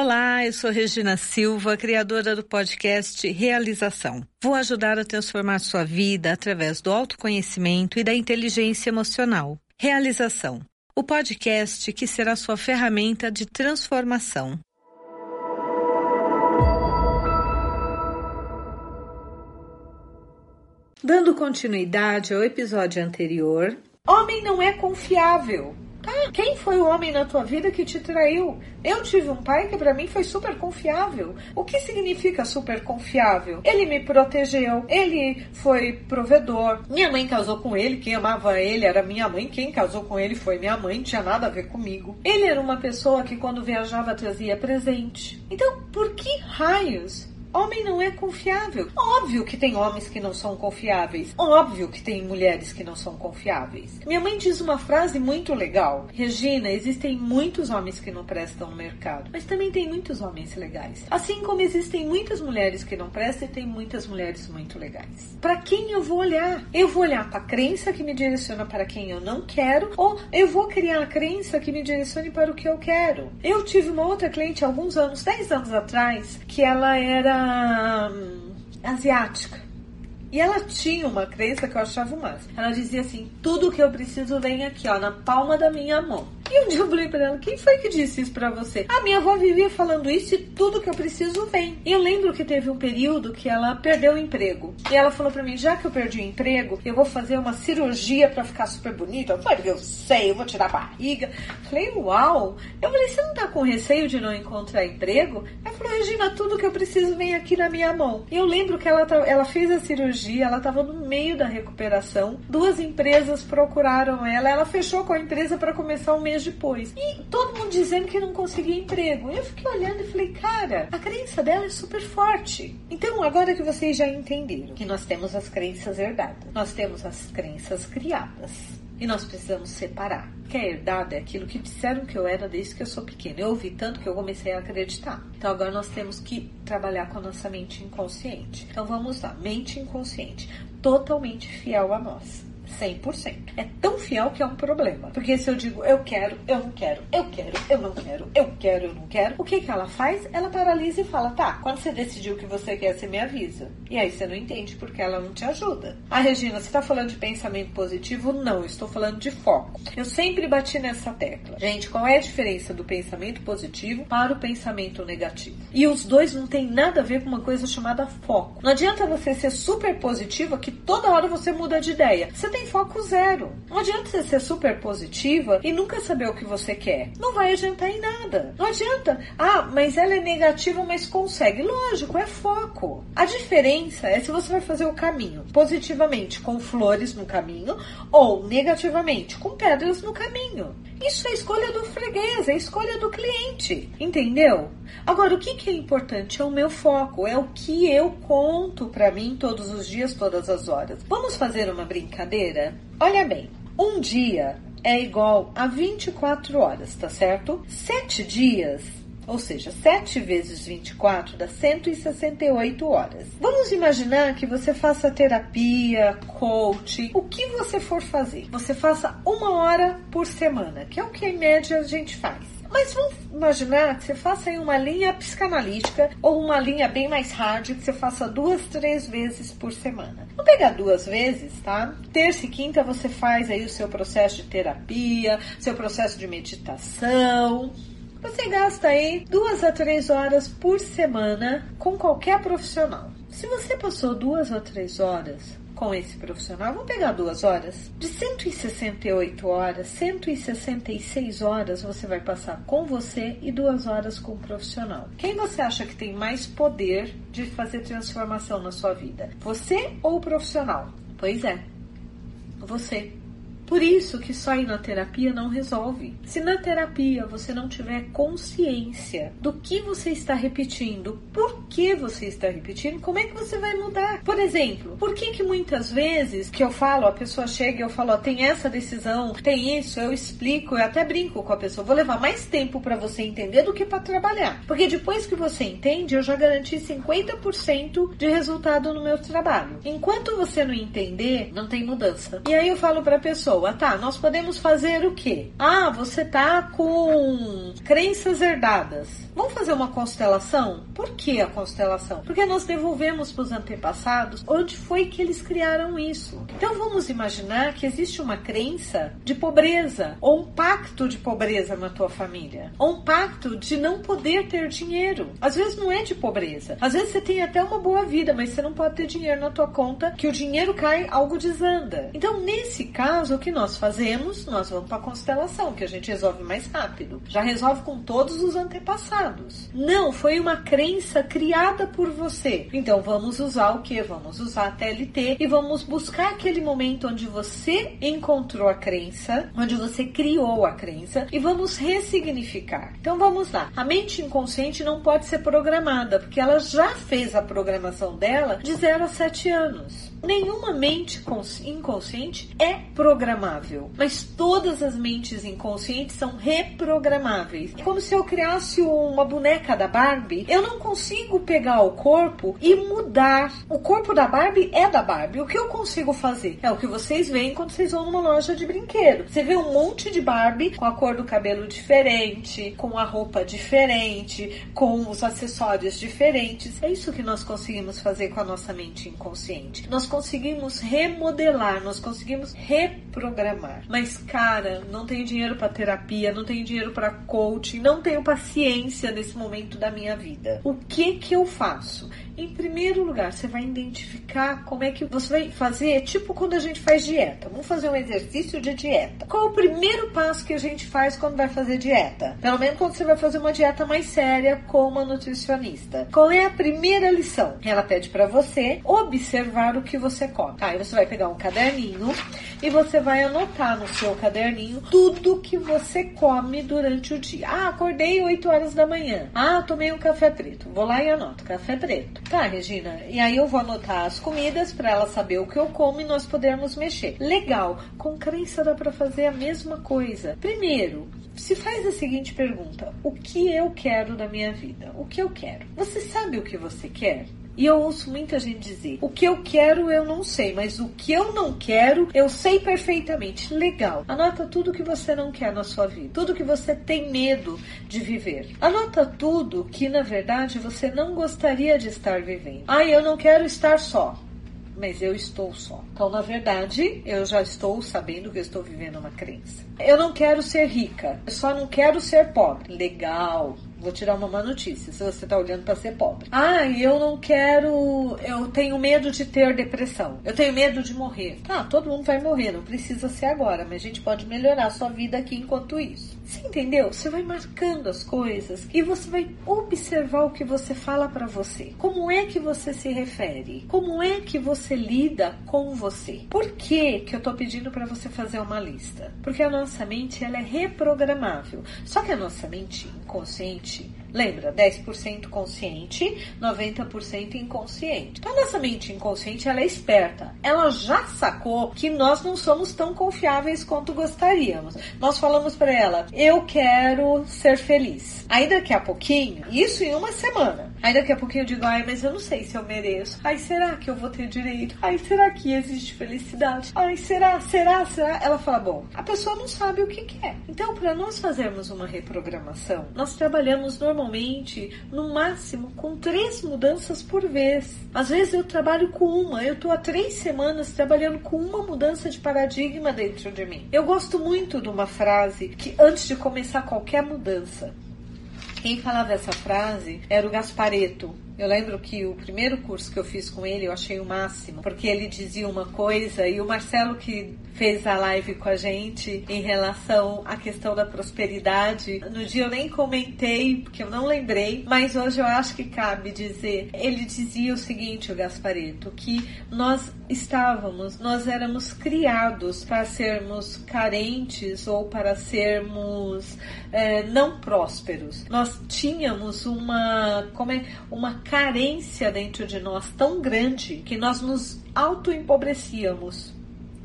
Olá, eu sou Regina Silva, criadora do podcast Realização. Vou ajudar a transformar sua vida através do autoconhecimento e da inteligência emocional. Realização o podcast que será sua ferramenta de transformação. Dando continuidade ao episódio anterior, homem não é confiável. Ah, quem foi o homem na tua vida que te traiu? Eu tive um pai que para mim foi super confiável. O que significa super confiável? Ele me protegeu, ele foi provedor. Minha mãe casou com ele, quem amava ele era minha mãe, quem casou com ele foi minha mãe, tinha nada a ver comigo. Ele era uma pessoa que quando viajava trazia presente. Então, por que raios Homem não é confiável. Óbvio que tem homens que não são confiáveis. Óbvio que tem mulheres que não são confiáveis. Minha mãe diz uma frase muito legal. Regina, existem muitos homens que não prestam no mercado, mas também tem muitos homens legais. Assim como existem muitas mulheres que não prestam e tem muitas mulheres muito legais. Para quem eu vou olhar? Eu vou olhar para a crença que me direciona para quem eu não quero ou eu vou criar a crença que me direcione para o que eu quero? Eu tive uma outra cliente alguns anos, 10 anos atrás, que ela era Hum, asiática. E ela tinha uma crença que eu achava o máximo. Ela dizia assim: tudo que eu preciso vem aqui, ó, na palma da minha mão. E um dia eu falei pra ela, quem foi que disse isso pra você? A minha avó vivia falando isso e tudo que eu preciso vem. E eu lembro que teve um período que ela perdeu o emprego. E ela falou pra mim, já que eu perdi o emprego, eu vou fazer uma cirurgia pra ficar super bonita. Eu falei, eu sei, eu vou tirar a barriga. Falei, uau. Eu falei, você não tá com receio de não encontrar emprego? Ela falou, Regina, tudo que eu preciso vem aqui na minha mão. E eu lembro que ela, ela fez a cirurgia, ela tava no meio da recuperação. Duas empresas procuraram ela, ela fechou com a empresa para começar o mês dias depois. E todo mundo dizendo que não conseguia emprego. Eu fiquei olhando e falei, cara, a crença dela é super forte. Então, agora que vocês já entenderam que nós temos as crenças herdadas, nós temos as crenças criadas. E nós precisamos separar. Que a herdada é aquilo que disseram que eu era desde que eu sou pequena. Eu ouvi tanto que eu comecei a acreditar. Então agora nós temos que trabalhar com a nossa mente inconsciente. Então vamos lá, mente inconsciente, totalmente fiel a nós. 100%. É tão fiel que é um problema. Porque se eu digo eu quero, eu não quero, eu quero, eu não quero, eu quero, eu não quero, o que que ela faz? Ela paralisa e fala: tá, quando você decidiu o que você quer, você me avisa. E aí você não entende porque ela não te ajuda. Ah, Regina, você tá falando de pensamento positivo? Não, estou falando de foco. Eu sempre bati nessa tecla. Gente, qual é a diferença do pensamento positivo para o pensamento negativo? E os dois não tem nada a ver com uma coisa chamada foco. Não adianta você ser super positiva que toda hora você muda de ideia. Você tem foco zero. Não adianta você ser super positiva e nunca saber o que você quer. Não vai adiantar em nada. Não adianta. Ah, mas ela é negativa, mas consegue. Lógico, é foco. A diferença é se você vai fazer o caminho positivamente com flores no caminho ou negativamente com pedras no caminho. Isso é escolha do freguês, é escolha do cliente. Entendeu? Agora, o que, que é importante? É o meu foco, é o que eu conto para mim todos os dias, todas as horas. Vamos fazer uma brincadeira? Olha bem, um dia é igual a 24 horas, tá certo? Sete dias ou seja, 7 vezes 24 dá 168 horas. Vamos imaginar que você faça terapia, coach, o que você for fazer. Você faça uma hora por semana, que é o que em média a gente faz. Mas vamos imaginar que você faça aí uma linha psicanalítica ou uma linha bem mais hard que você faça duas, três vezes por semana. Vou pegar duas vezes, tá? Terça e quinta você faz aí o seu processo de terapia, seu processo de meditação. Você gasta aí duas a três horas por semana com qualquer profissional. Se você passou duas a três horas com esse profissional, vamos pegar duas horas. De 168 horas, 166 horas você vai passar com você e duas horas com o profissional. Quem você acha que tem mais poder de fazer transformação na sua vida? Você ou o profissional? Pois é, você. Por isso que só ir na terapia não resolve. Se na terapia você não tiver consciência do que você está repetindo, por que você está repetindo, como é que você vai mudar? Por exemplo, por que que muitas vezes que eu falo, a pessoa chega e eu falo, ó, tem essa decisão, tem isso, eu explico, eu até brinco com a pessoa, vou levar mais tempo para você entender do que para trabalhar. Porque depois que você entende, eu já garanti 50% de resultado no meu trabalho. Enquanto você não entender, não tem mudança. E aí eu falo para a pessoa, tá, nós podemos fazer o quê? Ah, você tá com crenças herdadas. Vamos fazer uma constelação? Por que a constelação? Porque nós devolvemos para os antepassados onde foi que eles criaram isso. Então vamos imaginar que existe uma crença de pobreza ou um pacto de pobreza na tua família, ou um pacto de não poder ter dinheiro. Às vezes não é de pobreza. Às vezes você tem até uma boa vida, mas você não pode ter dinheiro na tua conta, que o dinheiro cai, algo desanda. Então, nesse caso, o que nós fazemos? Nós vamos para a constelação, que a gente resolve mais rápido. Já resolve com todos os antepassados. Não, foi uma crença criada por você. Então vamos usar o que? Vamos usar a TLT e vamos buscar aquele momento onde você encontrou a crença, onde você criou a crença e vamos ressignificar. Então vamos lá. A mente inconsciente não pode ser programada, porque ela já fez a programação dela de 0 a 7 anos. Nenhuma mente inconsciente é programável, mas todas as mentes inconscientes são reprogramáveis. É como se eu criasse uma boneca da Barbie, eu não consigo pegar o corpo e mudar. O corpo da Barbie é da Barbie. O que eu consigo fazer? É o que vocês veem quando vocês vão numa loja de brinquedo. Você vê um monte de Barbie com a cor do cabelo diferente, com a roupa diferente, com os acessórios diferentes. É isso que nós conseguimos fazer com a nossa mente inconsciente. Nós conseguimos remodelar, nós conseguimos reprogramar. Mas, cara, não tenho dinheiro para terapia, não tenho dinheiro para coaching, não tenho paciência nesse momento da minha vida. O que que eu faço? Em primeiro lugar, você vai identificar como é que você vai fazer, tipo quando a gente faz dieta. Vamos fazer um exercício de dieta. Qual é o primeiro passo que a gente faz quando vai fazer dieta? Pelo menos quando você vai fazer uma dieta mais séria com uma nutricionista. Qual é a primeira lição? Ela pede para você observar o que você come. Aí você vai pegar um caderninho e você vai anotar no seu caderninho tudo que você come durante o dia. Ah, acordei 8 horas da manhã. Ah, tomei um café preto. Vou lá e anoto café preto. Tá, Regina. E aí eu vou anotar as comidas para ela saber o que eu como e nós podermos mexer. Legal. Com crença dá para fazer a mesma coisa. Primeiro, se faz a seguinte pergunta: o que eu quero da minha vida? O que eu quero? Você sabe o que você quer? E eu ouço muita gente dizer: o que eu quero eu não sei, mas o que eu não quero eu sei perfeitamente. Legal. Anota tudo que você não quer na sua vida, tudo que você tem medo de viver. Anota tudo que na verdade você não gostaria de estar vivendo. Ah, eu não quero estar só mas eu estou só. Então, na verdade, eu já estou sabendo que eu estou vivendo uma crença. Eu não quero ser rica, eu só não quero ser pobre. Legal. Vou tirar uma má notícia, se você está olhando para ser pobre. Ah, eu não quero. Eu tenho medo de ter depressão. Eu tenho medo de morrer. Tá, todo mundo vai morrer, não precisa ser agora, mas a gente pode melhorar a sua vida aqui enquanto isso. Você entendeu? Você vai marcando as coisas e você vai observar o que você fala para você. Como é que você se refere? Como é que você lida com você? Por que que eu tô pedindo para você fazer uma lista? Porque a nossa mente ela é reprogramável. Só que a nossa mente inconsciente morte Lembra, 10% consciente, 90% inconsciente. Então, nossa mente inconsciente, ela é esperta. Ela já sacou que nós não somos tão confiáveis quanto gostaríamos. Nós falamos para ela, eu quero ser feliz. Aí daqui a pouquinho, isso em uma semana, aí daqui a pouquinho eu digo, ai, mas eu não sei se eu mereço. Ai, será que eu vou ter direito? Ai, será que existe felicidade? Ai, será, será, será? Ela fala, bom, a pessoa não sabe o que quer. Então, para nós fazermos uma reprogramação, nós trabalhamos normalmente normalmente, no máximo, com três mudanças por vez. Às vezes eu trabalho com uma, eu estou há três semanas trabalhando com uma mudança de paradigma dentro de mim. Eu gosto muito de uma frase que antes de começar qualquer mudança, quem falava essa frase era o Gaspareto, eu lembro que o primeiro curso que eu fiz com ele eu achei o máximo, porque ele dizia uma coisa e o Marcelo que fez a live com a gente em relação à questão da prosperidade. No dia eu nem comentei, porque eu não lembrei, mas hoje eu acho que cabe dizer. Ele dizia o seguinte, o Gaspareto, que nós estávamos, nós éramos criados para sermos carentes ou para sermos é, não prósperos. Nós tínhamos uma, como é, uma carência dentro de nós tão grande que nós nos auto-empobrecíamos.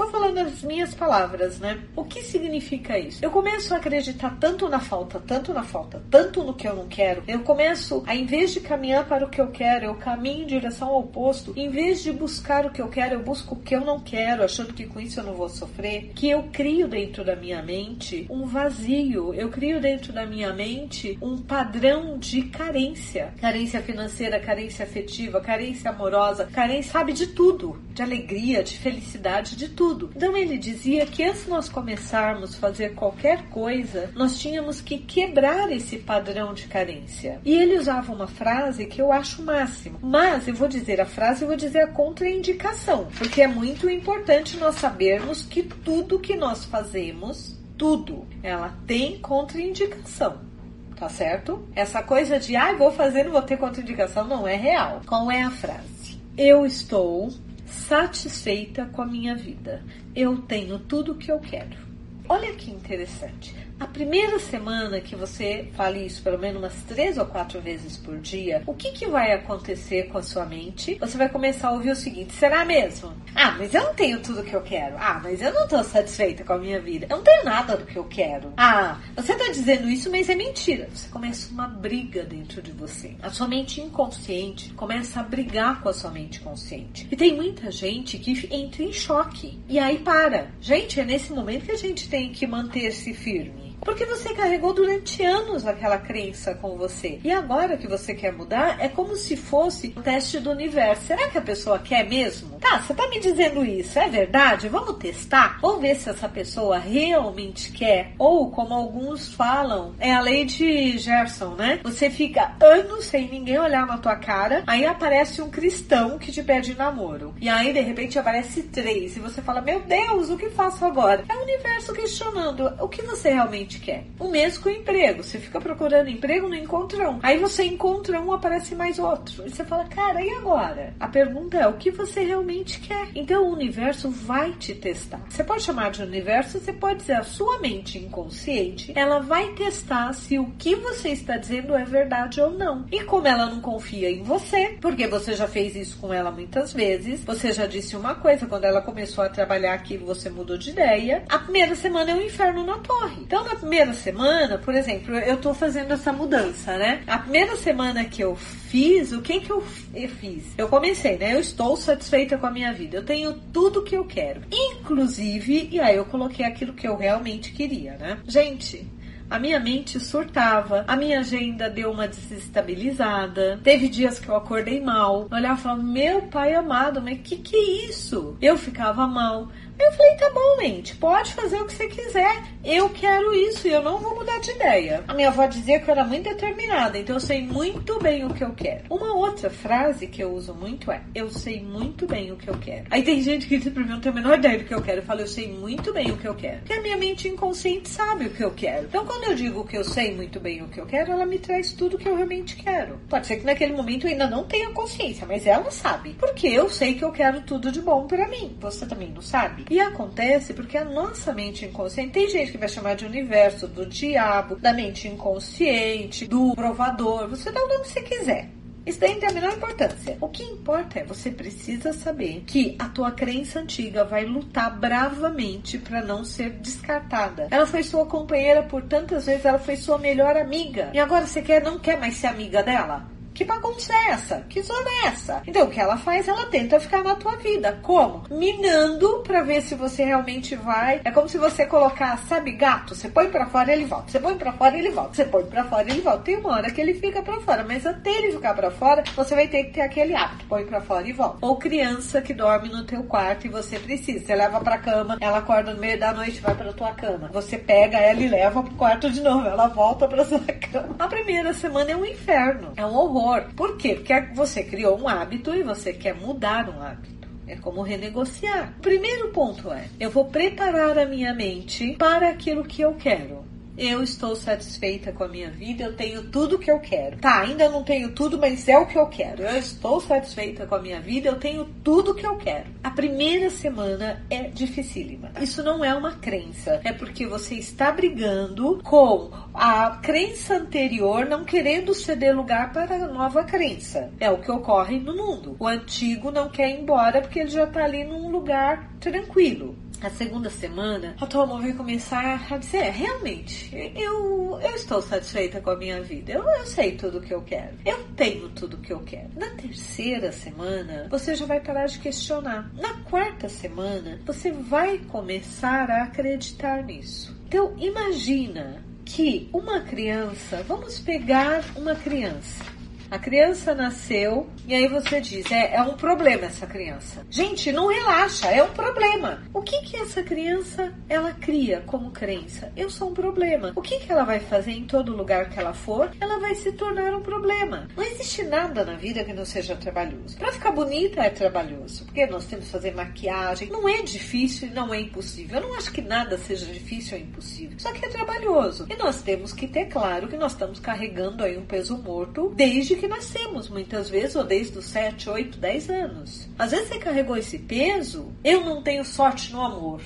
Tô falando as minhas palavras, né? O que significa isso? Eu começo a acreditar tanto na falta, tanto na falta, tanto no que eu não quero. Eu começo a, em vez de caminhar para o que eu quero, eu caminho em direção ao oposto. Em vez de buscar o que eu quero, eu busco o que eu não quero, achando que com isso eu não vou sofrer. Que eu crio dentro da minha mente um vazio. Eu crio dentro da minha mente um padrão de carência. Carência financeira, carência afetiva, carência amorosa, carência, sabe, de tudo. De alegria, de felicidade, de tudo tudo. Então ele dizia que antes nós começarmos a fazer qualquer coisa, nós tínhamos que quebrar esse padrão de carência. E ele usava uma frase que eu acho o máximo. Mas eu vou dizer a frase, eu vou dizer a contraindicação, porque é muito importante nós sabermos que tudo que nós fazemos, tudo, ela tem contraindicação tá certo? Essa coisa de, ah, vou fazer, não vou ter contraindicação, não é real. Qual é a frase? Eu estou satisfeita com a minha vida. Eu tenho tudo o que eu quero. Olha que interessante. A primeira semana que você fale isso pelo menos umas três ou quatro vezes por dia, o que, que vai acontecer com a sua mente? Você vai começar a ouvir o seguinte: será mesmo? Ah, mas eu não tenho tudo que eu quero. Ah, mas eu não tô satisfeita com a minha vida. Eu não tenho nada do que eu quero. Ah, você tá dizendo isso, mas é mentira. Você começa uma briga dentro de você. A sua mente inconsciente começa a brigar com a sua mente consciente. E tem muita gente que entra em choque. E aí para. Gente, é nesse momento que a gente tem que manter-se firme. Porque você carregou durante anos aquela crença com você. E agora que você quer mudar, é como se fosse um teste do universo. Será que a pessoa quer mesmo? Tá, você tá me dizendo isso, é verdade? Vamos testar? Vamos ver se essa pessoa realmente quer. Ou, como alguns falam, é a lei de Gerson, né? Você fica anos sem ninguém olhar na tua cara, aí aparece um cristão que te pede namoro. E aí, de repente, aparece três. E você fala, meu Deus, o que faço agora? É o universo questionando o que você realmente quer. O mesmo com o emprego. Você fica procurando emprego, não encontra um. Aí você encontra um, aparece mais outro. E você fala, cara, e agora? A pergunta é o que você realmente quer. Então o universo vai te testar. Você pode chamar de universo, você pode dizer a sua mente inconsciente, ela vai testar se o que você está dizendo é verdade ou não. E como ela não confia em você, porque você já fez isso com ela muitas vezes, você já disse uma coisa, quando ela começou a trabalhar aquilo, você mudou de ideia. A primeira semana é um inferno na torre. Então, na primeira semana, por exemplo, eu tô fazendo essa mudança, né? A primeira semana que eu fiz, o que que eu, fiz? Eu comecei, né? Eu estou satisfeita com a minha vida. Eu tenho tudo que eu quero. Inclusive, e aí eu coloquei aquilo que eu realmente queria, né? Gente, a minha mente surtava, a minha agenda deu uma desestabilizada. Teve dias que eu acordei mal. Eu olhava e falava, meu pai amado, mas que que é isso? Eu ficava mal. Eu falei, tá bom, mente, pode fazer o que você quiser. Eu quero isso e eu não vou mudar de ideia. A minha avó dizia que eu era muito determinada, então eu sei muito bem o que eu quero. Uma outra frase que eu uso muito é: eu sei muito bem o que eu quero. Aí tem gente que diz pra mim, não tem a menor ideia do que eu quero. Eu falo, eu sei muito bem o que eu quero. Porque a minha mente inconsciente sabe o que eu quero. Então quando eu digo que eu sei muito bem o que eu quero, ela me traz tudo que eu realmente quero. Pode ser que naquele momento eu ainda não tenha consciência, mas ela sabe. Porque eu sei que eu quero tudo de bom para mim. Você também não sabe? E acontece porque a nossa mente inconsciente, tem gente que vai chamar de universo, do diabo, da mente inconsciente, do provador, você dá o nome que você quiser. Isso daí não tem a menor importância. O que importa é você precisa saber que a tua crença antiga vai lutar bravamente para não ser descartada. Ela foi sua companheira por tantas vezes, ela foi sua melhor amiga. E agora você quer não quer mais ser amiga dela? Que bagunça é essa? Que zona é essa? Então, o que ela faz? Ela tenta ficar na tua vida. Como? Minando para ver se você realmente vai. É como se você colocar, sabe, gato? Você põe para fora ele volta. Você põe para fora ele volta. Você põe para fora ele volta. Tem uma hora que ele fica para fora, mas até ele ficar para fora, você vai ter que ter aquele hábito. Põe para fora e volta. Ou criança que dorme no teu quarto e você precisa. Você leva para cama, ela acorda no meio da noite e vai para tua cama. Você pega ela e leva pro quarto de novo. Ela volta para sua cama. A primeira semana é um inferno. É um horror por quê? Porque você criou um hábito e você quer mudar um hábito. É como renegociar. O primeiro ponto é: eu vou preparar a minha mente para aquilo que eu quero. Eu estou satisfeita com a minha vida, eu tenho tudo que eu quero. Tá, ainda não tenho tudo, mas é o que eu quero. Eu estou satisfeita com a minha vida, eu tenho tudo que eu quero. A primeira semana é dificílima. Isso não é uma crença, é porque você está brigando com a crença anterior, não querendo ceder lugar para a nova crença. É o que ocorre no mundo. O antigo não quer ir embora porque ele já está ali num lugar tranquilo a segunda semana, a tua mãe vai começar a dizer: é, realmente, eu, eu estou satisfeita com a minha vida, eu, eu sei tudo o que eu quero, eu tenho tudo o que eu quero. Na terceira semana, você já vai parar de questionar. Na quarta semana, você vai começar a acreditar nisso. Então, imagina que uma criança, vamos pegar uma criança a criança nasceu e aí você diz, é, é um problema essa criança. Gente, não relaxa, é um problema. O que que essa criança ela cria como crença? Eu sou um problema. O que que ela vai fazer em todo lugar que ela for? Ela vai se tornar um problema. Não existe nada na vida que não seja trabalhoso. Para ficar bonita é trabalhoso, porque nós temos que fazer maquiagem. Não é difícil e não é impossível. Eu não acho que nada seja difícil ou impossível. Só que é trabalhoso. E nós temos que ter claro que nós estamos carregando aí um peso morto desde que nascemos, muitas vezes, ou desde os 7, 8, 10 anos. Às vezes você carregou esse peso, eu não tenho sorte no amor.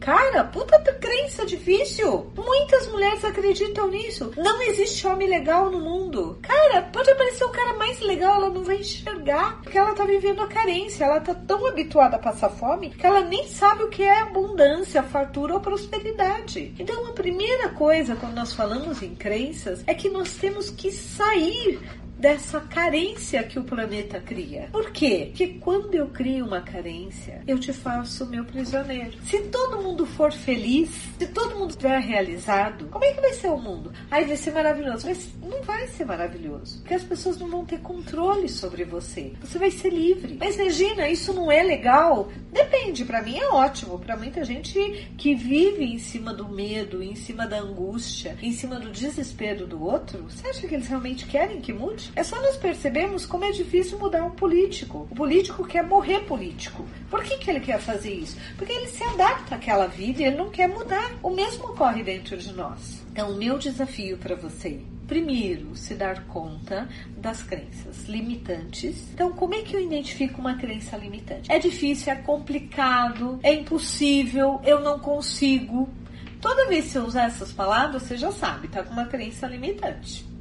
Cara, puta crença difícil. Muitas mulheres acreditam nisso. Não existe homem legal no mundo. Cara, pode aparecer o cara mais legal, ela não vai enxergar. Porque ela tá vivendo a carência. Ela tá tão habituada a passar fome que ela nem sabe o que é abundância, fartura ou prosperidade. Então, a primeira coisa quando nós falamos em crenças é que nós temos que sair dessa carência que o planeta cria. Por quê? Porque quando eu crio uma carência, eu te faço meu prisioneiro. Se todo mundo for feliz, se todo mundo estiver realizado, como é que vai ser o mundo? Aí vai ser maravilhoso. Mas não vai ser maravilhoso. Porque as pessoas não vão ter controle sobre você. Você vai ser livre. Mas Regina, isso não é legal? Depende. Para mim é ótimo. Para muita gente que vive em cima do medo, em cima da angústia, em cima do desespero do outro, você acha que eles realmente querem que mude? É só nós percebemos como é difícil mudar um político. O político quer morrer político. Por que, que ele quer fazer isso? Porque ele se adapta àquela vida e ele não quer mudar. O mesmo ocorre dentro de nós. Então, o meu desafio para você primeiro, se dar conta das crenças limitantes. Então, como é que eu identifico uma crença limitante? É difícil, é complicado, é impossível, eu não consigo. Toda vez que você usar essas palavras, você já sabe, tá com uma crença limitante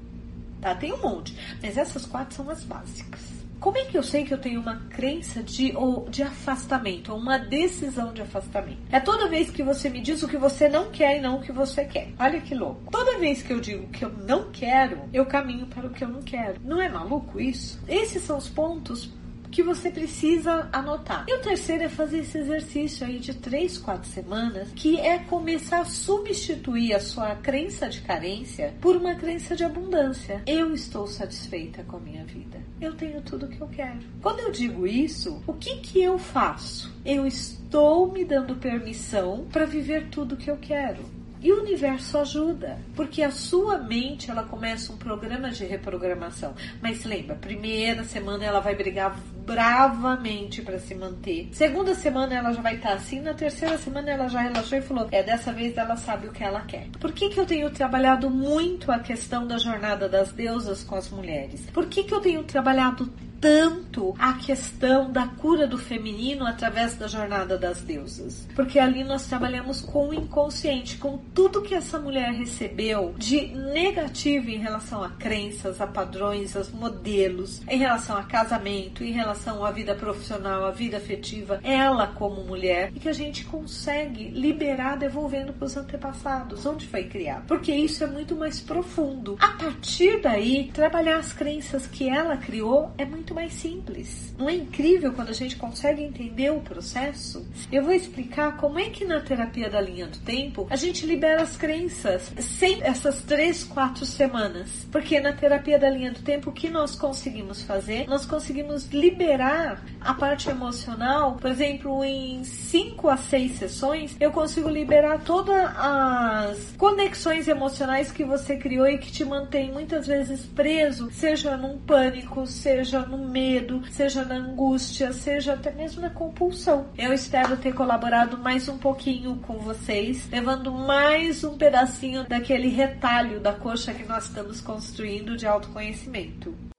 tá? Tem um monte, mas essas quatro são as básicas. Como é que eu sei que eu tenho uma crença de, ou de afastamento, ou uma decisão de afastamento? É toda vez que você me diz o que você não quer e não o que você quer. Olha que louco. Toda vez que eu digo que eu não quero, eu caminho para o que eu não quero. Não é maluco isso? Esses são os pontos que você precisa anotar. E o terceiro é fazer esse exercício aí de três, quatro semanas, que é começar a substituir a sua crença de carência por uma crença de abundância. Eu estou satisfeita com a minha vida. Eu tenho tudo que eu quero. Quando eu digo isso, o que que eu faço? Eu estou me dando permissão para viver tudo que eu quero. E o universo ajuda, porque a sua mente ela começa um programa de reprogramação. Mas lembra, primeira semana ela vai brigar bravamente para se manter. Segunda semana ela já vai estar tá assim, na terceira semana ela já relaxou e falou: "É, dessa vez ela sabe o que ela quer". Por que que eu tenho trabalhado muito a questão da jornada das deusas com as mulheres? Por que que eu tenho trabalhado tanto a questão da cura do feminino através da jornada das deusas. Porque ali nós trabalhamos com o inconsciente, com tudo que essa mulher recebeu de negativo em relação a crenças, a padrões, a modelos, em relação a casamento, em relação à vida profissional, à vida afetiva, ela como mulher, e que a gente consegue liberar devolvendo para os antepassados, onde foi criado. Porque isso é muito mais profundo. A partir daí, trabalhar as crenças que ela criou é muito muito mais simples. Não é incrível quando a gente consegue entender o processo? Eu vou explicar como é que na terapia da linha do tempo a gente libera as crenças sem essas três, quatro semanas. Porque na terapia da linha do tempo, o que nós conseguimos fazer? Nós conseguimos liberar a parte emocional, por exemplo, em cinco a seis sessões, eu consigo liberar todas as conexões emocionais que você criou e que te mantém muitas vezes preso, seja num pânico, seja num medo, seja na angústia, seja até mesmo na compulsão. Eu espero ter colaborado mais um pouquinho com vocês, levando mais um pedacinho daquele retalho da coxa que nós estamos construindo de autoconhecimento.